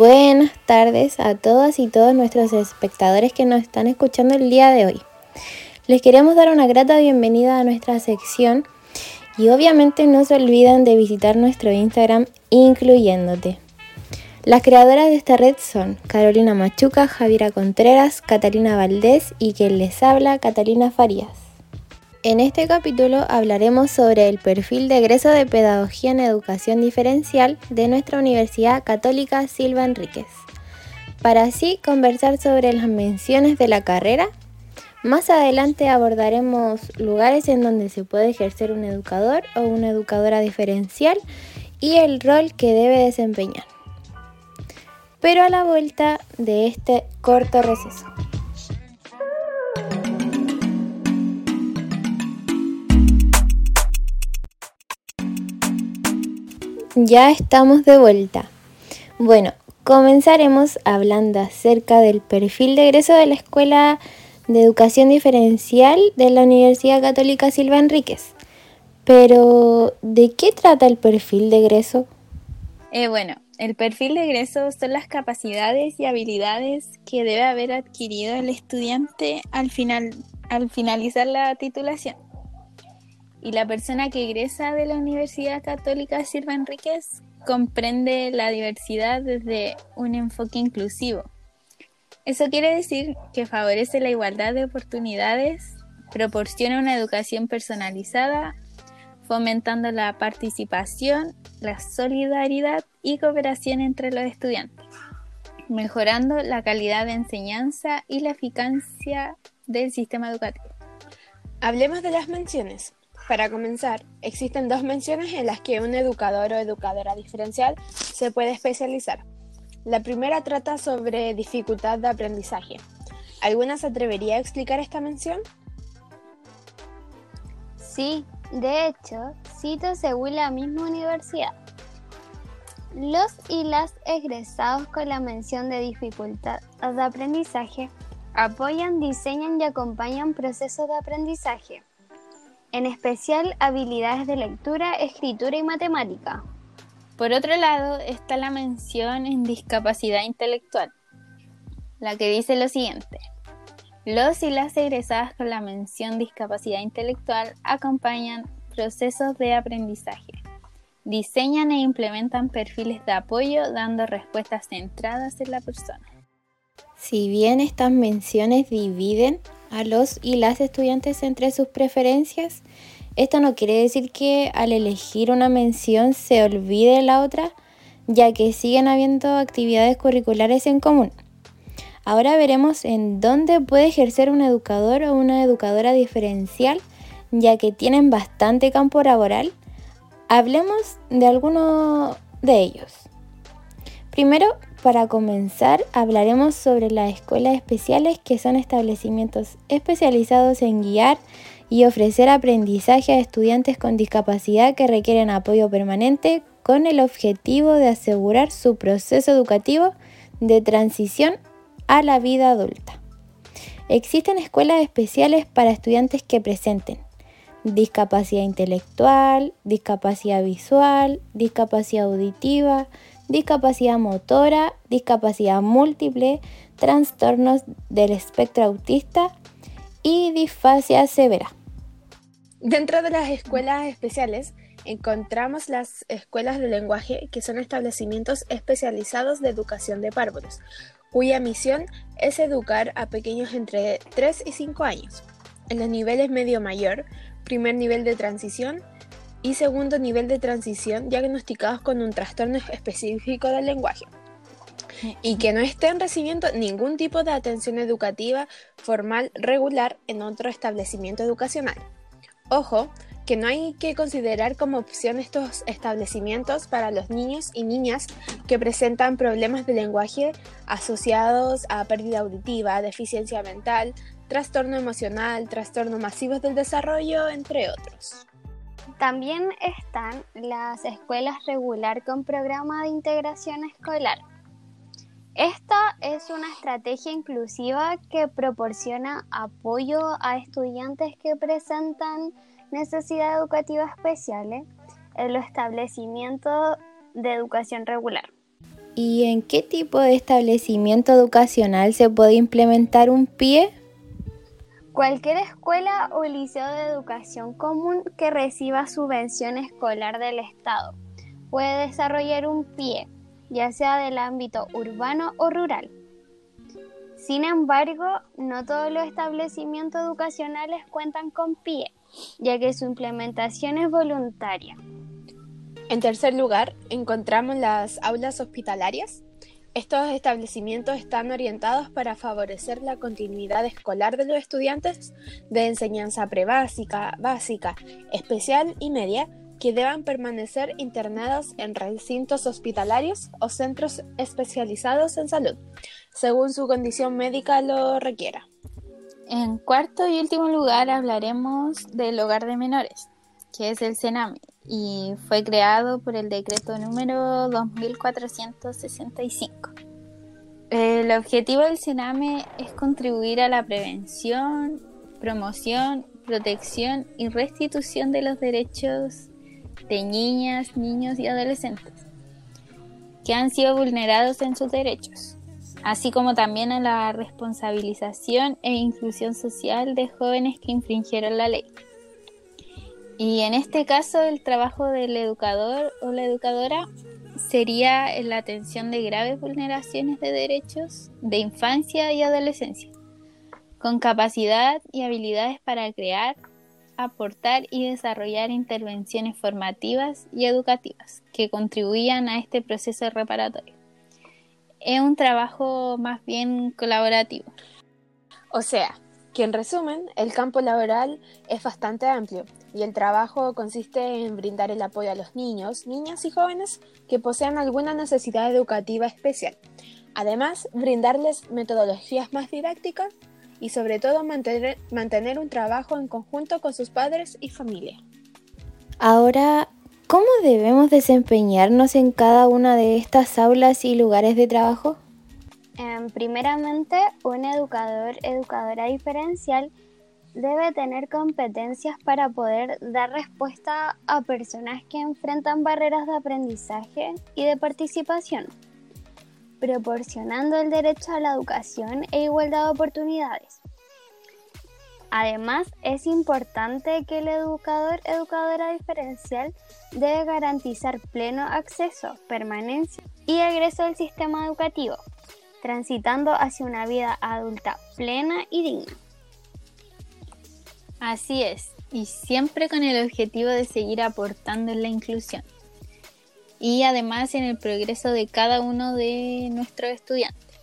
Buenas tardes a todas y todos nuestros espectadores que nos están escuchando el día de hoy. Les queremos dar una grata bienvenida a nuestra sección y obviamente no se olviden de visitar nuestro Instagram incluyéndote. Las creadoras de esta red son Carolina Machuca, Javiera Contreras, Catalina Valdés y quien les habla, Catalina Farías. En este capítulo hablaremos sobre el perfil de egreso de Pedagogía en Educación Diferencial de nuestra Universidad Católica Silva Enríquez, para así conversar sobre las menciones de la carrera. Más adelante abordaremos lugares en donde se puede ejercer un educador o una educadora diferencial y el rol que debe desempeñar. Pero a la vuelta de este corto receso. Ya estamos de vuelta. Bueno, comenzaremos hablando acerca del perfil de egreso de la Escuela de Educación Diferencial de la Universidad Católica Silva Enríquez. Pero, ¿de qué trata el perfil de egreso? Eh, bueno, el perfil de egreso son las capacidades y habilidades que debe haber adquirido el estudiante al, final, al finalizar la titulación y la persona que egresa de la Universidad Católica Silva Enríquez comprende la diversidad desde un enfoque inclusivo. Eso quiere decir que favorece la igualdad de oportunidades, proporciona una educación personalizada, fomentando la participación, la solidaridad y cooperación entre los estudiantes, mejorando la calidad de enseñanza y la eficacia del sistema educativo. Hablemos de las menciones. Para comenzar, existen dos menciones en las que un educador o educadora diferencial se puede especializar. La primera trata sobre dificultad de aprendizaje. ¿Alguna se atrevería a explicar esta mención? Sí, de hecho, cito según la misma universidad. Los y las egresados con la mención de dificultad de aprendizaje apoyan, diseñan y acompañan procesos de aprendizaje en especial habilidades de lectura, escritura y matemática. Por otro lado está la mención en discapacidad intelectual, la que dice lo siguiente. Los y las egresadas con la mención discapacidad intelectual acompañan procesos de aprendizaje, diseñan e implementan perfiles de apoyo dando respuestas centradas en la persona. Si bien estas menciones dividen a los y las estudiantes entre sus preferencias. Esto no quiere decir que al elegir una mención se olvide la otra, ya que siguen habiendo actividades curriculares en común. Ahora veremos en dónde puede ejercer un educador o una educadora diferencial, ya que tienen bastante campo laboral. Hablemos de alguno de ellos. Primero, para comenzar, hablaremos sobre las escuelas especiales que son establecimientos especializados en guiar y ofrecer aprendizaje a estudiantes con discapacidad que requieren apoyo permanente con el objetivo de asegurar su proceso educativo de transición a la vida adulta. Existen escuelas especiales para estudiantes que presenten discapacidad intelectual, discapacidad visual, discapacidad auditiva, discapacidad motora, discapacidad múltiple, trastornos del espectro autista y disfasia severa. Dentro de las escuelas especiales encontramos las escuelas de lenguaje que son establecimientos especializados de educación de párvulos, cuya misión es educar a pequeños entre 3 y 5 años. En los niveles medio mayor, primer nivel de transición, y segundo nivel de transición diagnosticados con un trastorno específico del lenguaje y que no estén recibiendo ningún tipo de atención educativa formal regular en otro establecimiento educacional. Ojo, que no hay que considerar como opción estos establecimientos para los niños y niñas que presentan problemas de lenguaje asociados a pérdida auditiva, deficiencia mental, trastorno emocional, trastorno masivos del desarrollo, entre otros. También están las escuelas regular con programa de integración escolar. Esta es una estrategia inclusiva que proporciona apoyo a estudiantes que presentan necesidades educativas especiales en los establecimientos de educación regular. ¿Y en qué tipo de establecimiento educacional se puede implementar un PIE? Cualquier escuela o liceo de educación común que reciba subvención escolar del Estado puede desarrollar un PIE, ya sea del ámbito urbano o rural. Sin embargo, no todos los establecimientos educacionales cuentan con PIE, ya que su implementación es voluntaria. En tercer lugar, encontramos las aulas hospitalarias. Estos establecimientos están orientados para favorecer la continuidad escolar de los estudiantes de enseñanza prebásica, básica, especial y media que deban permanecer internados en recintos hospitalarios o centros especializados en salud, según su condición médica lo requiera. En cuarto y último lugar hablaremos del hogar de menores, que es el CENAME, y fue creado por el decreto número 2465. El objetivo del CENAME es contribuir a la prevención, promoción, protección y restitución de los derechos de niñas, niños y adolescentes que han sido vulnerados en sus derechos, así como también a la responsabilización e inclusión social de jóvenes que infringieron la ley. Y en este caso el trabajo del educador o la educadora sería la atención de graves vulneraciones de derechos de infancia y adolescencia, con capacidad y habilidades para crear, aportar y desarrollar intervenciones formativas y educativas que contribuyan a este proceso reparatorio. Es un trabajo más bien colaborativo. O sea, que en resumen, el campo laboral es bastante amplio y el trabajo consiste en brindar el apoyo a los niños, niñas y jóvenes que posean alguna necesidad educativa especial. Además, brindarles metodologías más didácticas y sobre todo mantener, mantener un trabajo en conjunto con sus padres y familia. Ahora, ¿cómo debemos desempeñarnos en cada una de estas aulas y lugares de trabajo? Em, primeramente, un educador, educadora diferencial debe tener competencias para poder dar respuesta a personas que enfrentan barreras de aprendizaje y de participación proporcionando el derecho a la educación e igualdad de oportunidades. Además, es importante que el educador educadora diferencial debe garantizar pleno acceso, permanencia y egreso al sistema educativo, transitando hacia una vida adulta plena y digna. Así es, y siempre con el objetivo de seguir aportando en la inclusión y además en el progreso de cada uno de nuestros estudiantes.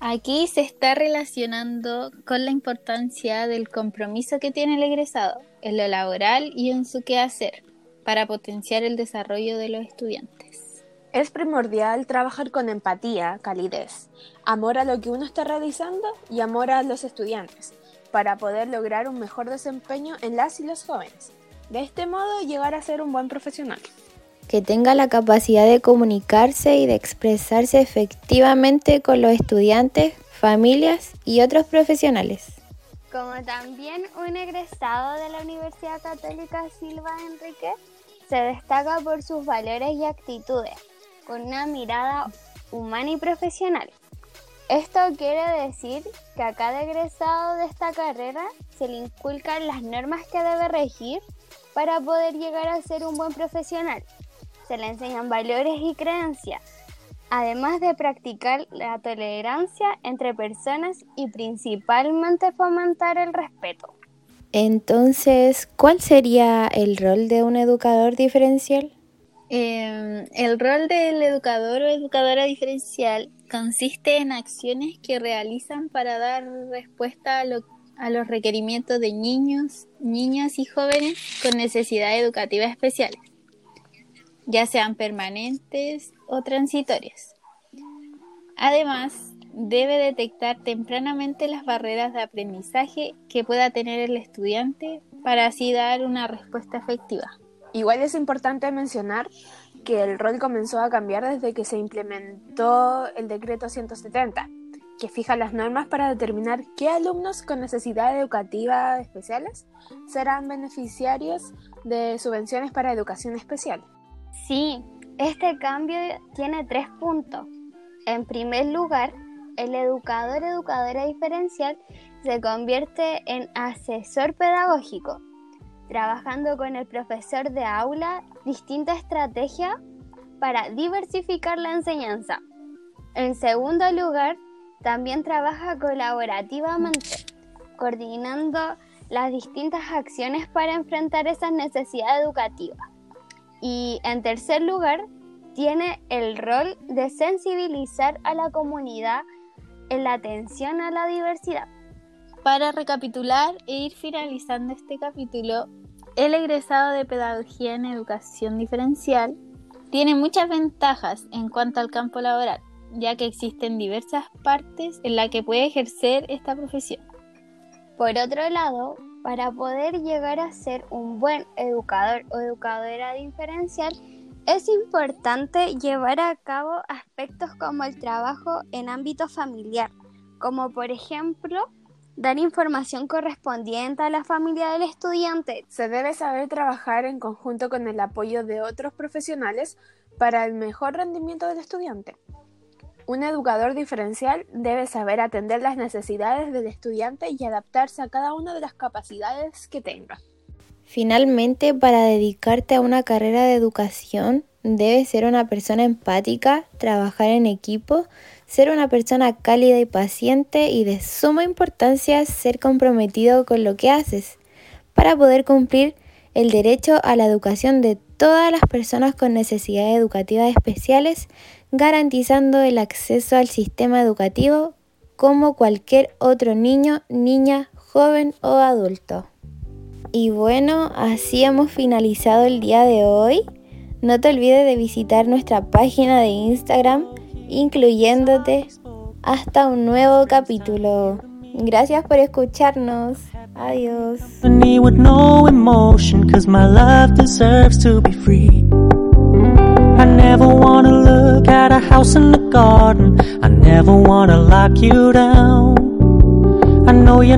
Aquí se está relacionando con la importancia del compromiso que tiene el egresado en lo laboral y en su quehacer para potenciar el desarrollo de los estudiantes. Es primordial trabajar con empatía, calidez, amor a lo que uno está realizando y amor a los estudiantes para poder lograr un mejor desempeño en las y los jóvenes. De este modo llegar a ser un buen profesional que tenga la capacidad de comunicarse y de expresarse efectivamente con los estudiantes, familias y otros profesionales. Como también un egresado de la Universidad Católica Silva Enrique se destaca por sus valores y actitudes, con una mirada humana y profesional. Esto quiere decir que a cada egresado de esta carrera se le inculcan las normas que debe regir para poder llegar a ser un buen profesional se le enseñan valores y creencias, además de practicar la tolerancia entre personas y principalmente fomentar el respeto. Entonces, ¿cuál sería el rol de un educador diferencial? Em, el rol del educador o educadora diferencial consiste en acciones que realizan para dar respuesta a los requerimientos de niños, niñas y jóvenes con necesidades educativas especiales ya sean permanentes o transitorias. Además, debe detectar tempranamente las barreras de aprendizaje que pueda tener el estudiante para así dar una respuesta efectiva. Igual es importante mencionar que el rol comenzó a cambiar desde que se implementó el decreto 170, que fija las normas para determinar qué alumnos con necesidades educativas especiales serán beneficiarios de subvenciones para educación especial. Sí, Este cambio tiene tres puntos. En primer lugar, el educador educadora diferencial se convierte en asesor pedagógico, trabajando con el profesor de aula distintas estrategias para diversificar la enseñanza. En segundo lugar, también trabaja colaborativamente, coordinando las distintas acciones para enfrentar esas necesidades educativas. Y en tercer lugar, tiene el rol de sensibilizar a la comunidad en la atención a la diversidad. Para recapitular e ir finalizando este capítulo, el egresado de Pedagogía en Educación Diferencial tiene muchas ventajas en cuanto al campo laboral, ya que existen diversas partes en las que puede ejercer esta profesión. Por otro lado, para poder llegar a ser un buen educador o educadora diferencial, es importante llevar a cabo aspectos como el trabajo en ámbito familiar, como por ejemplo dar información correspondiente a la familia del estudiante. Se debe saber trabajar en conjunto con el apoyo de otros profesionales para el mejor rendimiento del estudiante. Un educador diferencial debe saber atender las necesidades del estudiante y adaptarse a cada una de las capacidades que tenga. Finalmente, para dedicarte a una carrera de educación, debes ser una persona empática, trabajar en equipo, ser una persona cálida y paciente y de suma importancia ser comprometido con lo que haces para poder cumplir el derecho a la educación de todas las personas con necesidades educativas especiales, garantizando el acceso al sistema educativo como cualquier otro niño, niña, joven o adulto. Y bueno, así hemos finalizado el día de hoy. No te olvides de visitar nuestra página de Instagram, incluyéndote hasta un nuevo capítulo. Gracias por escucharnos. Adiós. I never wanna look at a house in the garden. I never wanna lock you down. I know you're